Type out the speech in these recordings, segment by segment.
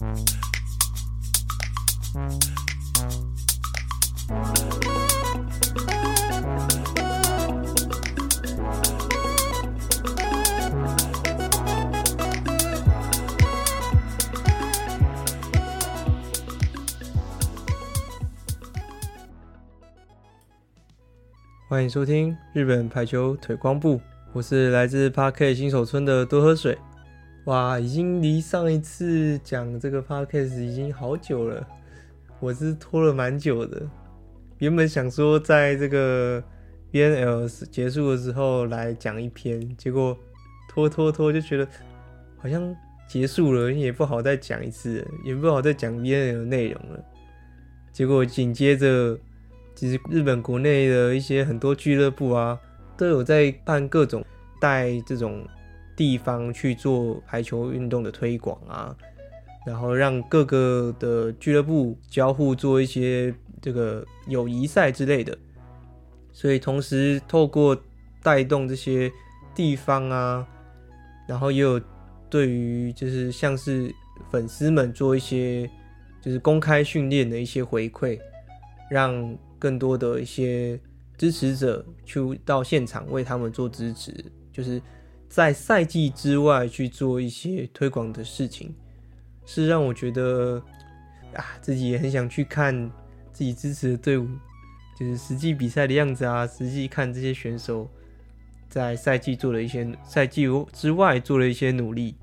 欢迎收听日本排球腿光部，我是来自 Park 新手村的多喝水。哇，已经离上一次讲这个 Podcast 已经好久了，我是拖了蛮久的。原本想说在这个 VNL 结束的时候来讲一篇，结果拖拖拖就觉得好像结束了，也不好再讲一次，也不好再讲 VNL 内容了。结果紧接着。其实日本国内的一些很多俱乐部啊，都有在办各种带这种地方去做排球运动的推广啊，然后让各个的俱乐部交互做一些这个友谊赛之类的，所以同时透过带动这些地方啊，然后也有对于就是像是粉丝们做一些就是公开训练的一些回馈，让。更多的一些支持者去到现场为他们做支持，就是在赛季之外去做一些推广的事情，是让我觉得啊，自己也很想去看自己支持的队伍，就是实际比赛的样子啊，实际看这些选手在赛季做了一些赛季之外做了一些努力，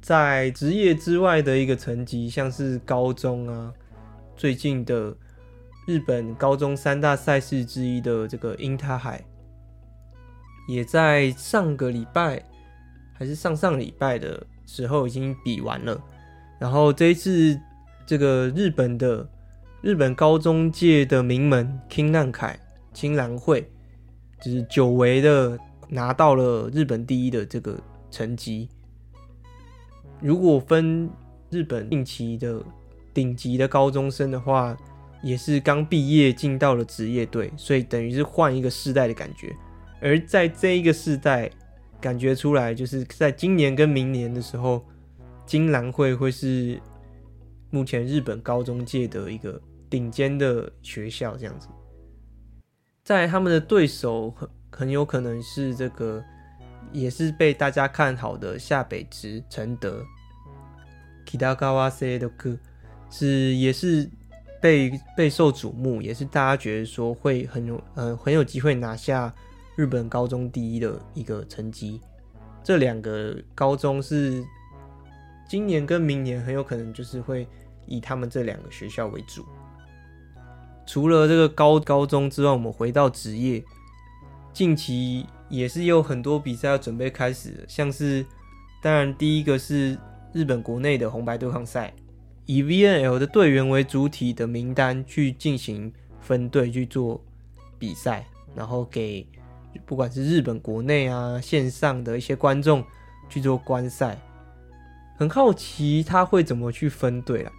在职业之外的一个层级，像是高中啊，最近的。日本高中三大赛事之一的这个樱他海，也在上个礼拜还是上上礼拜的时候已经比完了。然后这一次，这个日本的日本高中界的名门青南凯青蓝会，就是久违的拿到了日本第一的这个成绩。如果分日本近期的顶级的高中生的话，也是刚毕业进到了职业队，所以等于是换一个世代的感觉。而在这一个世代，感觉出来就是在今年跟明年的时候，金兰会会是目前日本高中界的一个顶尖的学校，这样子。在他们的对手很很有可能是这个，也是被大家看好的下北直承德。Kitagawa Seidoku 是也是。备备受瞩目，也是大家觉得说会很有呃很有机会拿下日本高中第一的一个成绩。这两个高中是今年跟明年很有可能就是会以他们这两个学校为主。除了这个高高中之外，我们回到职业，近期也是有很多比赛要准备开始，像是当然第一个是日本国内的红白对抗赛。以 VNL 的队员为主体的名单去进行分队去做比赛，然后给不管是日本国内啊线上的一些观众去做观赛，很好奇他会怎么去分队啊。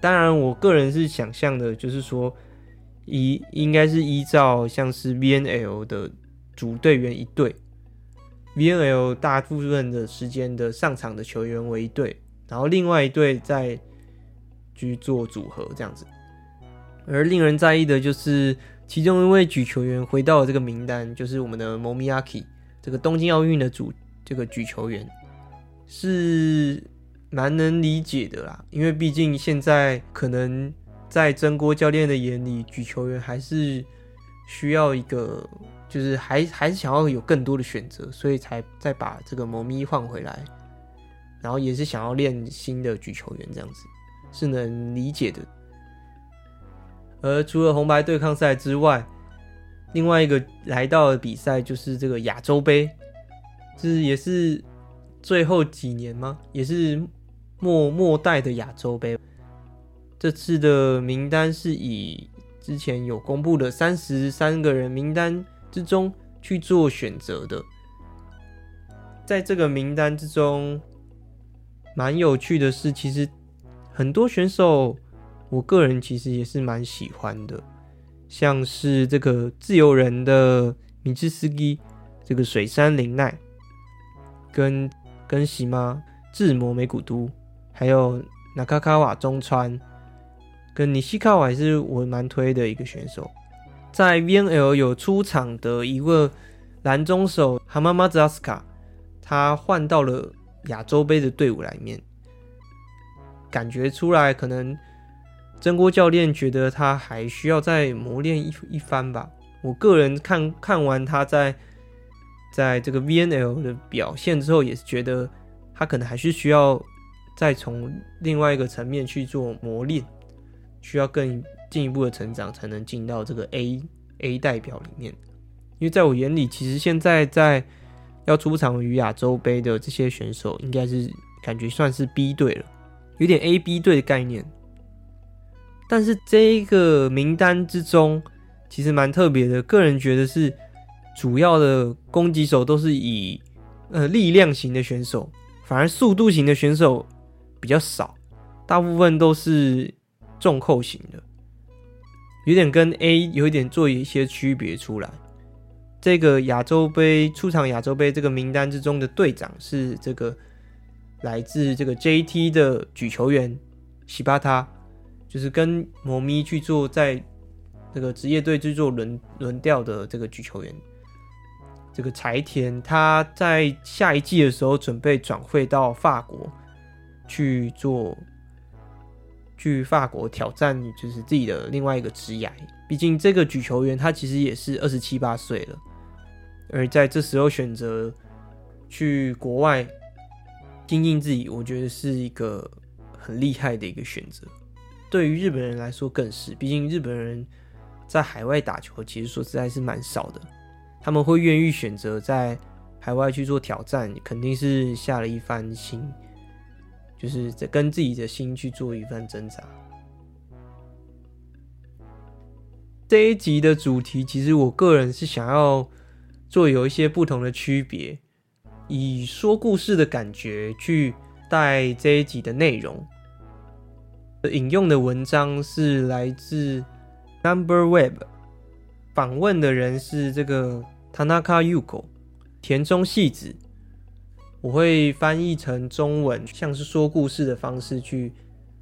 当然，我个人是想象的，就是说依应该是依照像是 VNL 的主队员一队，VNL 大部分的时间的上场的球员为一队，然后另外一队在。去做组合这样子，而令人在意的就是其中一位举球员回到了这个名单，就是我们的 Momiaki，这个东京奥运的主这个举球员是蛮能理解的啦，因为毕竟现在可能在曾国教练的眼里，举球员还是需要一个，就是还还是想要有更多的选择，所以才再把这个 Momi 换回来，然后也是想要练新的举球员这样子。是能理解的。而除了红白对抗赛之外，另外一个来到的比赛就是这个亚洲杯，这是也是最后几年吗？也是末末代的亚洲杯。这次的名单是以之前有公布的三十三个人名单之中去做选择的。在这个名单之中，蛮有趣的是，其实。很多选手，我个人其实也是蛮喜欢的，像是这个自由人的米兹斯基，这个水山林奈，跟跟喜妈智摩美古都，还有纳卡卡瓦中川跟尼西卡瓦也是我蛮推的一个选手。在 VNL 有出场的一个蓝中手哈马马兹阿斯卡，他换到了亚洲杯的队伍里面，感觉出来可能真锅教练觉得他还需要再磨练一一番吧。我个人看看完他在在这个 VNL 的表现之后，也是觉得他可能还是需要再从另外一个层面去做磨练，需要更。进一步的成长才能进到这个 A A 代表里面，因为在我眼里，其实现在在要出场于亚洲杯的这些选手，应该是感觉算是 B 队了，有点 A B 队的概念。但是这一个名单之中，其实蛮特别的，个人觉得是主要的攻击手都是以呃力量型的选手，反而速度型的选手比较少，大部分都是重扣型的。有点跟 A 有一点做一些区别出来。这个亚洲杯出场亚洲杯这个名单之中的队长是这个来自这个 JT 的举球员西巴塔，就是跟摩咪去做在这个职业队去做轮轮调的这个举球员。这个柴田他在下一季的时候准备转会到法国去做。去法国挑战，就是自己的另外一个职业。毕竟这个举球员他其实也是二十七八岁了，而在这时候选择去国外精进自己，我觉得是一个很厉害的一个选择。对于日本人来说更是，毕竟日本人在海外打球，其实说实在是蛮少的。他们会愿意选择在海外去做挑战，肯定是下了一番心。就是在跟自己的心去做一番挣扎。这一集的主题，其实我个人是想要做有一些不同的区别，以说故事的感觉去带这一集的内容。引用的文章是来自 Number Web，访问的人是这个 Tanaka Yuko 田中细子。我会翻译成中文，像是说故事的方式去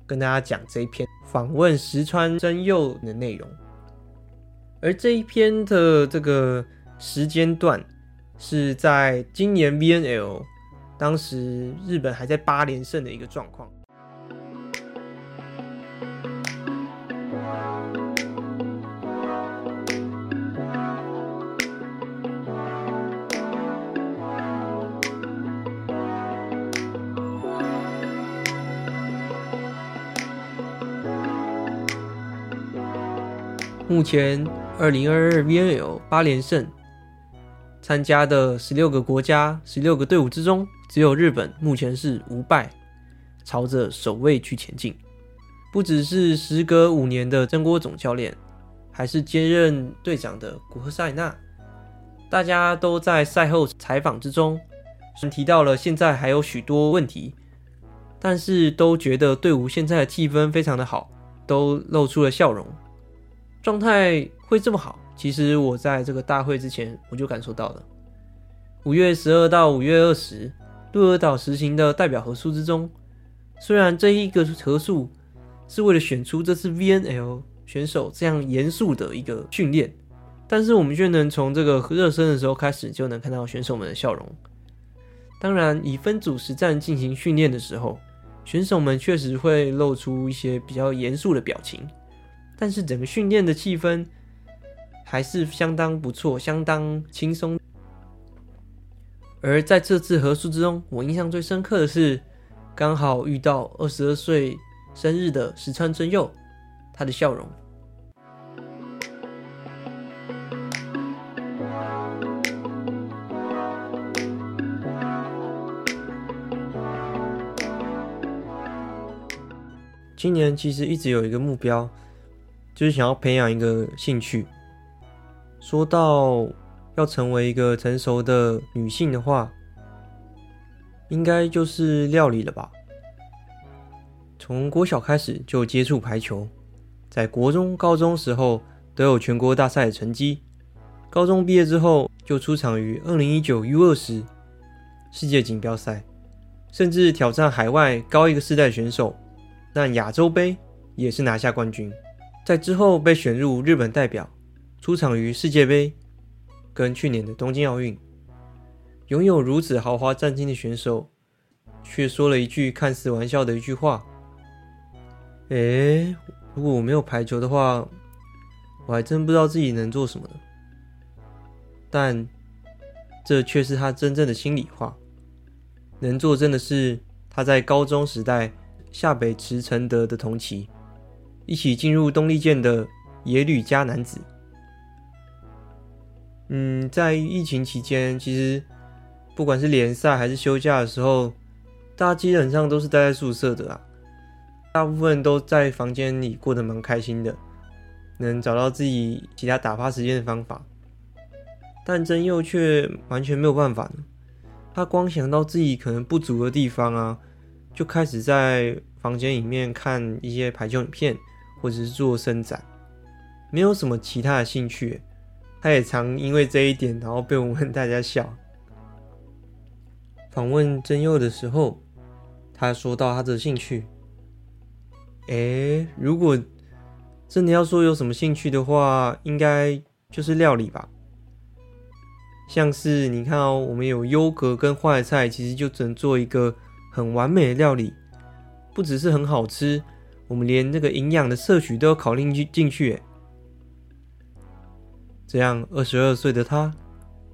跟大家讲这一篇访问石川真佑的内容。而这一篇的这个时间段是在今年 VNL，当时日本还在八连胜的一个状况。目前二零二二 VNL 八连胜，参加的十六个国家、十六个队伍之中，只有日本目前是无败，朝着首位去前进。不只是时隔五年的真锅总教练，还是兼任队长的古贺塞纳，大家都在赛后采访之中，提到了现在还有许多问题，但是都觉得队伍现在的气氛非常的好，都露出了笑容。状态会这么好，其实我在这个大会之前我就感受到了。五月十二到五月二十，鹿儿岛实行的代表和数之中，虽然这一个和数是为了选出这次 VNL 选手这样严肃的一个训练，但是我们却能从这个热身的时候开始就能看到选手们的笑容。当然，以分组实战进行训练的时候，选手们确实会露出一些比较严肃的表情。但是整个训练的气氛还是相当不错，相当轻松。而在这次合宿之中，我印象最深刻的是，刚好遇到二十二岁生日的石川真佑，他的笑容。今年其实一直有一个目标。就是想要培养一个兴趣。说到要成为一个成熟的女性的话，应该就是料理了吧。从国小开始就接触排球，在国中、高中时候都有全国大赛的成绩。高中毕业之后就出场于二零一九 U 二十世界锦标赛，甚至挑战海外高一个世代选手，但亚洲杯也是拿下冠军，在之后被选入日本代表，出场于世界杯跟去年的东京奥运。拥有如此豪华战绩的选手，却说了一句看似玩笑的一句话：“诶，如果我没有排球的话，我还真不知道自己能做什么呢。”但这却是他真正的心里话。能作证的是，他在高中时代下北池承德的同期，一起进入东丽箭的野吕佳男子。嗯，在疫情期间，其实不管是联赛还是休假的时候，大家基本上都是待在宿舍的啊。大部分都在房间里过得蛮开心的，能找到自己其他打发时间的方法。但真佑却完全没有办法。他光想到自己可能不足的地方啊，就开始在房间里面看一些排球影片，或者是做伸展，没有什么其他的兴趣。他也常因为这一点，然后被我们 大家笑。访问真佑的时候，他说到他的兴趣，诶，如果真的要说有什么兴趣的话，应该就是料理吧。像是你看哦，我们有优格跟坏菜，其实就只能做一个很完美的料理，不只是很好吃，我们连这个营养的摄取都要考虑进进去。这样二十二岁的他，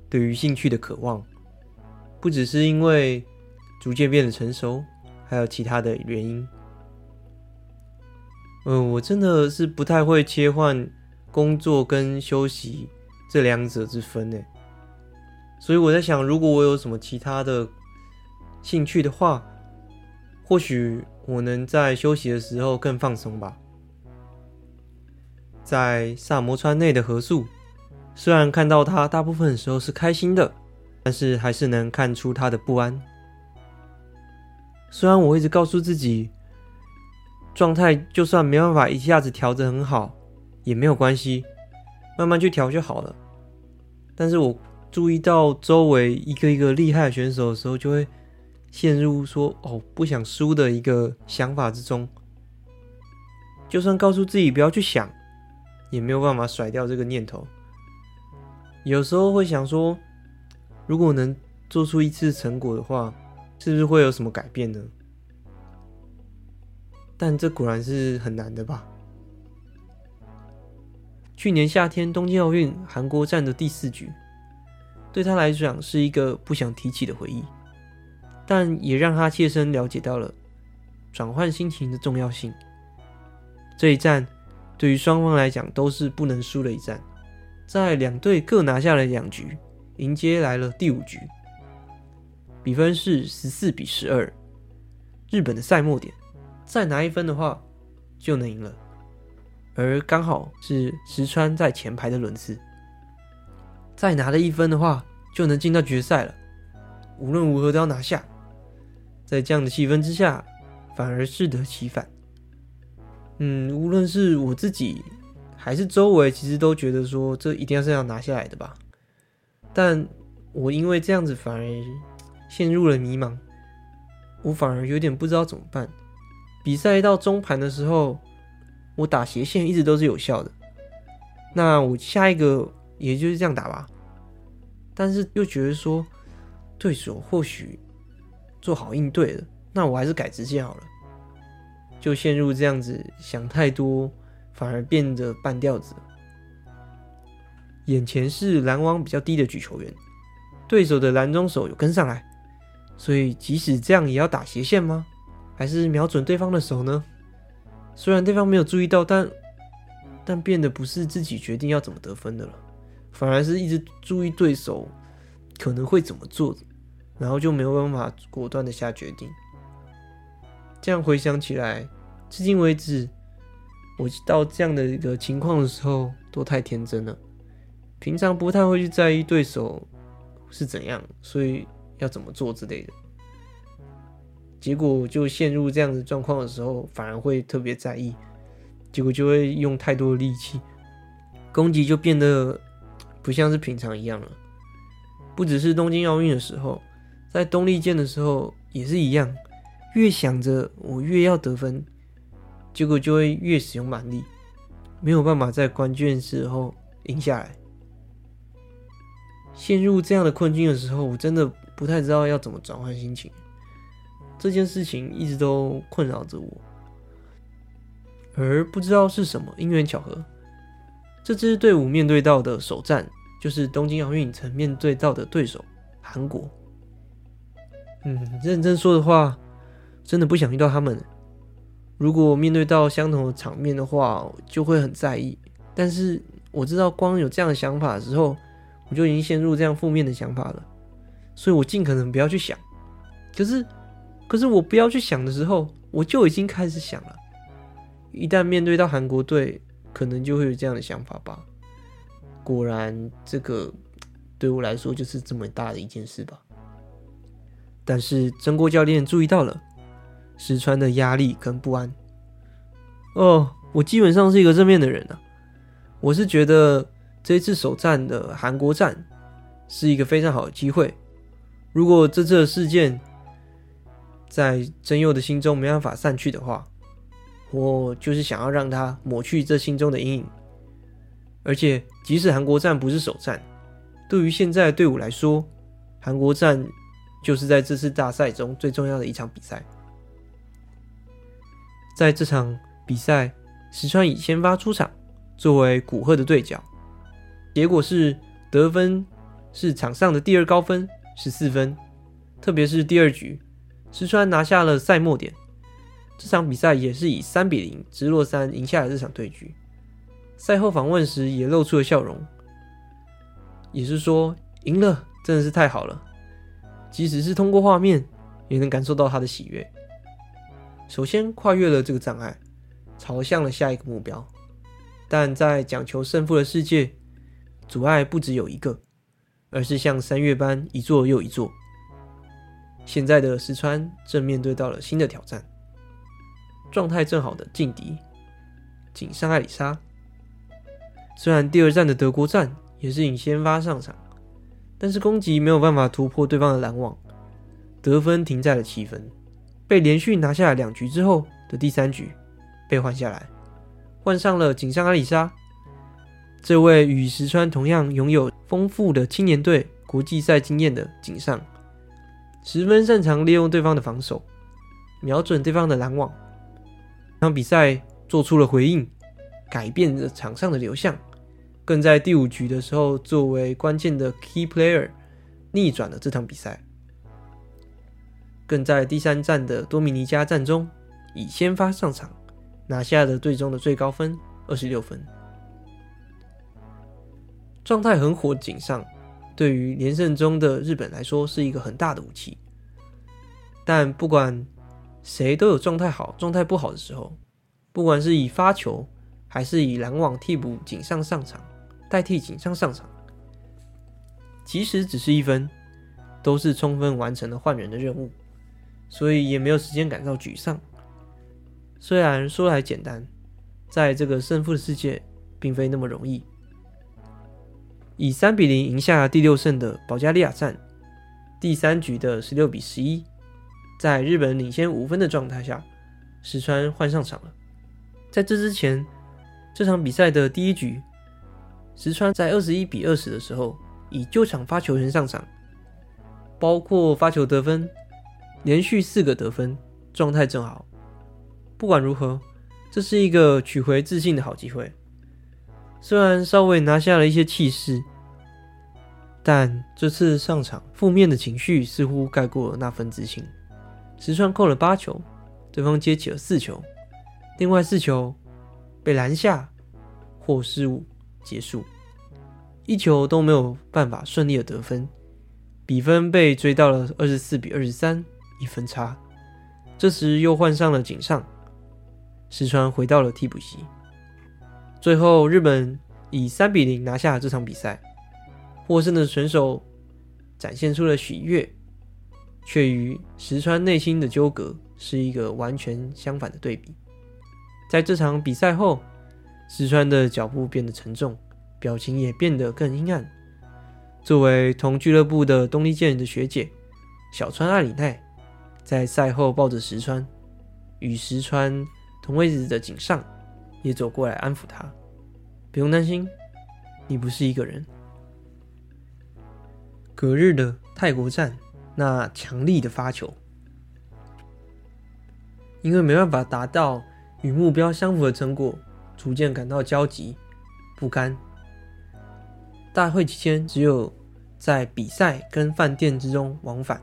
对于兴趣的渴望，不只是因为逐渐变得成熟，还有其他的原因。嗯，我真的是不太会切换工作跟休息这两者之分诶。所以我在想，如果我有什么其他的兴趣的话，或许我能在休息的时候更放松吧。在萨摩川内的合宿，虽然看到他大部分时候是开心的，但是还是能看出他的不安。虽然我一直告诉自己，状态就算没办法一下子调得很好，也没有关系，慢慢去调就好了。但是我。注意到周围一个一个厉害选手的时候，就会陷入说“哦，不想输”的一个想法之中。就算告诉自己不要去想，也没有办法甩掉这个念头。有时候会想说，如果能做出一次成果的话，是不是会有什么改变呢？但这果然是很难的吧？去年夏天东京奥运韩国站的第四局。对他来讲是一个不想提起的回忆，但也让他切身了解到了转换心情的重要性。这一战对于双方来讲都是不能输的一战，在两队各拿下了两局，迎接来了第五局，比分是十四比十二。日本的赛末点，再拿一分的话就能赢了，而刚好是石川在前排的轮次。再拿了一分的话，就能进到决赛了。无论如何都要拿下。在这样的气氛之下，反而适得其反。嗯，无论是我自己还是周围，其实都觉得说这一定要是要拿下来的吧。但我因为这样子，反而陷入了迷茫。我反而有点不知道怎么办。比赛到中盘的时候，我打斜线一直都是有效的。那我下一个。也就是这样打吧，但是又觉得说对手或许做好应对了，那我还是改直线好了，就陷入这样子想太多，反而变得半吊子。眼前是篮网比较低的举球员，对手的篮中手有跟上来，所以即使这样也要打斜线吗？还是瞄准对方的手呢？虽然对方没有注意到，但但变得不是自己决定要怎么得分的了。反而是一直注意对手可能会怎么做，然后就没有办法果断的下决定。这样回想起来，至今为止，我到这样的一个情况的时候，都太天真了。平常不太会去在意对手是怎样，所以要怎么做之类的。结果就陷入这样的状况的时候，反而会特别在意，结果就会用太多的力气，攻击就变得。不像是平常一样了，不只是东京奥运的时候，在东丽箭的时候也是一样。越想着我越要得分，结果就会越使用蛮力，没有办法在关键时候赢下来。陷入这样的困境的时候，我真的不太知道要怎么转换心情。这件事情一直都困扰着我，而不知道是什么因缘巧合，这支队伍面对到的首战就是东京奥运曾面对到的对手韩国。嗯，认真说的话，真的不想遇到他们。如果面对到相同的场面的话，就会很在意。但是我知道，光有这样的想法的时候，我就已经陷入这样负面的想法了。所以我尽可能不要去想。可是，可是我不要去想的时候，我就已经开始想了。一旦面对到韩国队，可能就会有这样的想法吧。果然，这个对我来说就是这么大的一件事吧。但是真锅教练注意到了。石川的压力跟不安。哦，我基本上是一个正面的人啊。我是觉得这一次首战的韩国战是一个非常好的机会。如果这次的事件在真佑的心中没办法散去的话，我就是想要让他抹去这心中的阴影。而且，即使韩国战不是首战，对于现在的队伍来说，韩国战就是在这次大赛中最重要的一场比赛。在这场比赛，石川以先发出场，作为古贺的对角，结果是得分是场上的第二高分，十四分。特别是第二局，石川拿下了赛末点，这场比赛也是以三比零直落三赢下了这场对局。赛后访问时也露出了笑容，也是说赢了真的是太好了，即使是通过画面，也能感受到他的喜悦。首先跨越了这个障碍，朝向了下一个目标。但在讲求胜负的世界，阻碍不只有一个，而是像山岳般一座又一座。现在的石川正面对到了新的挑战，状态正好的劲敌井上爱里沙。虽然第二战的德国战也是以先发上场，但是攻击没有办法突破对方的拦网，得分停在了七分。被连续拿下来两局之后的第三局，被换下来，换上了井上阿里沙。这位与石川同样拥有丰富的青年队国际赛经验的井上，十分擅长利用对方的防守，瞄准对方的拦网。这场比赛做出了回应，改变了场上的流向，更在第五局的时候作为关键的 key player，逆转了这场比赛。更在第三战的多米尼加战中，以先发上场，拿下了队中的最高分二十六分。状态很火的井上，对于连胜中的日本来说是一个很大的武器。但不管谁都有状态好、状态不好的时候，不管是以发球还是以拦网替补井上上场，代替井上上场，其实只是一分，都是充分完成了换人的任务。所以也没有时间感到沮丧。虽然说来简单，在这个胜负的世界，并非那么容易。以三比零赢下第六胜的保加利亚战，第三局的十六比十一，在日本领先五分的状态下，石川换上场了。在这之前，这场比赛的第一局，石川在二十一比二十的时候，以救场发球员上场，包括发球得分。连续四个得分，状态正好。不管如何，这是一个取回自信的好机会。虽然稍微拿下了一些气势，但这次上场负面的情绪似乎盖过了那份自信。石川扣了八球，对方接起了四球，另外四球被拦下或失误结束，一球都没有办法顺利的得分，比分被追到了二十四比二十三。一分差，这时又换上了井上，石川回到了替补席。最后，日本以三比零拿下这场比赛。获胜的选手展现出了喜悦，却与石川内心的纠葛是一个完全相反的对比。在这场比赛后，石川的脚步变得沉重，表情也变得更阴暗。作为同俱乐部的东丽健人的学姐小川爱里奈。在赛后抱着石川，与石川同位置的井上也走过来安抚他：“不用担心，你不是一个人。”隔日的泰国站，那强力的发球，因为没办法达到与目标相符的成果，逐渐感到焦急不甘。大会期间，只有在比赛跟饭店之中往返。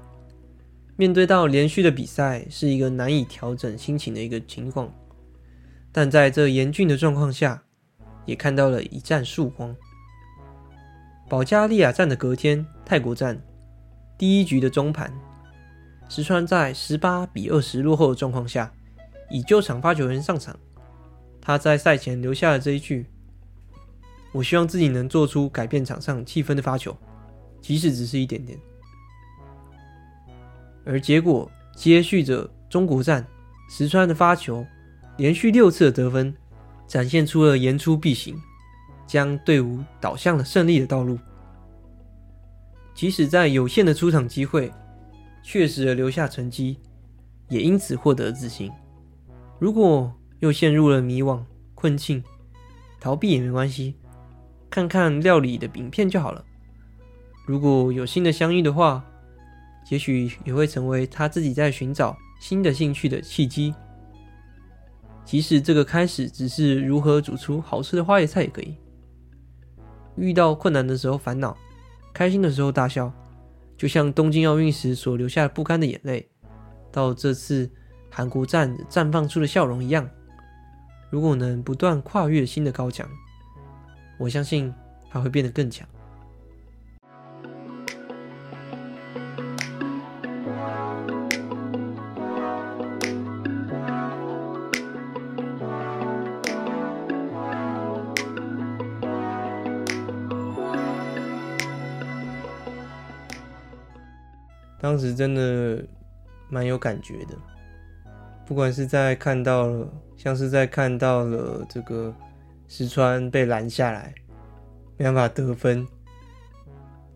面对到连续的比赛，是一个难以调整心情的一个情况。但在这严峻的状况下，也看到了一战曙光。保加利亚站的隔天，泰国站第一局的中盘，石川在十八比二十落后的状况下，以救场发球员上场。他在赛前留下了这一句。我希望自己能做出改变场上气氛的发球，即使只是一点点。而结果接续着中国站石川的发球，连续六次的得分，展现出了言出必行，将队伍导向了胜利的道路。即使在有限的出场机会，确实的留下成绩，也因此获得自信。如果又陷入了迷惘困境，逃避也没关系。看看料理的影片就好了。如果有新的相遇的话，也许也会成为他自己在寻找新的兴趣的契机。即使这个开始只是如何煮出好吃的花椰菜也可以。遇到困难的时候烦恼，开心的时候大笑，就像东京奥运时所留下不甘的眼泪，到这次韩国站绽放出的笑容一样。如果能不断跨越新的高墙。我相信他会变得更强。当时真的蛮有感觉的，不管是在看到了，像是在看到了这个。石川被拦下来，没办法得分，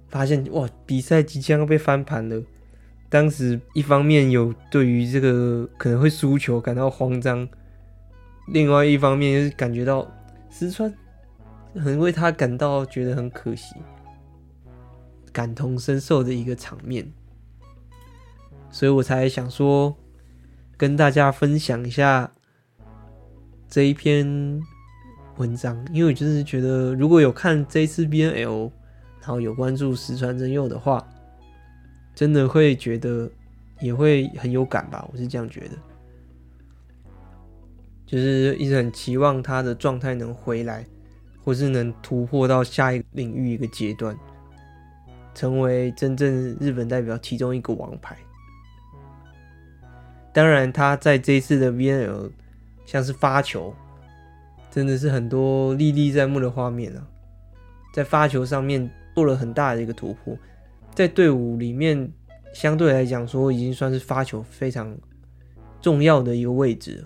发现哇，比赛即将要被翻盘了。当时一方面有对于这个可能会输球感到慌张，另外一方面就是感觉到石川很为他感到觉得很可惜，感同身受的一个场面，所以我才想说跟大家分享一下这一篇。文章，因为我就是觉得，如果有看这一次 BNL，然后有关注石川真佑的话，真的会觉得也会很有感吧。我是这样觉得，就是一直很期望他的状态能回来，或是能突破到下一个领域一个阶段，成为真正日本代表其中一个王牌。当然，他在这一次的 VNL 像是发球。真的是很多历历在目的画面啊，在发球上面做了很大的一个突破，在队伍里面相对来讲说已经算是发球非常重要的一个位置，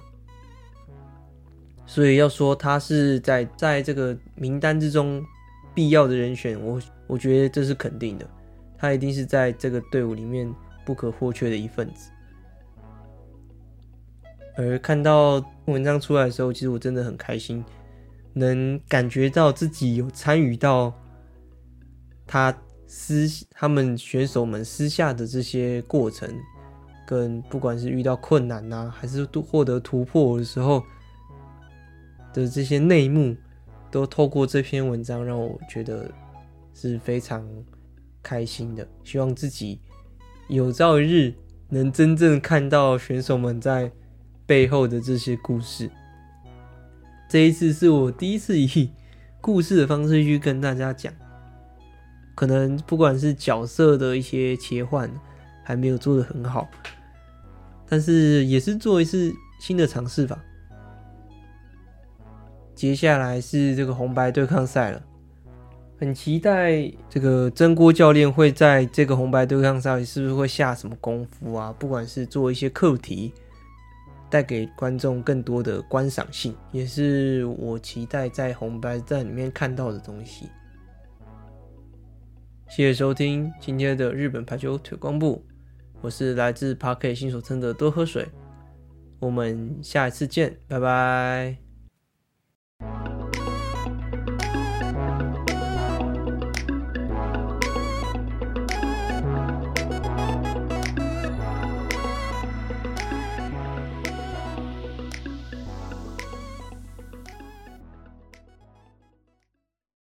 所以要说他是在在这个名单之中必要的人选，我我觉得这是肯定的，他一定是在这个队伍里面不可或缺的一份子。而看到文章出来的时候，其实我真的很开心，能感觉到自己有参与到他私他们选手们私下的这些过程，跟不管是遇到困难呐、啊，还是获得突破的时候的这些内幕，都透过这篇文章让我觉得是非常开心的。希望自己有朝一日能真正看到选手们在。背后的这些故事，这一次是我第一次以故事的方式去跟大家讲。可能不管是角色的一些切换还没有做得很好，但是也是做一次新的尝试吧。接下来是这个红白对抗赛了，很期待这个真锅教练会在这个红白对抗赛是不是会下什么功夫啊？不管是做一些课题。带给观众更多的观赏性，也是我期待在红白战里面看到的东西。谢谢收听今天的日本排球腿光部，我是来自 Parky 新手村的多喝水，我们下一次见，拜拜。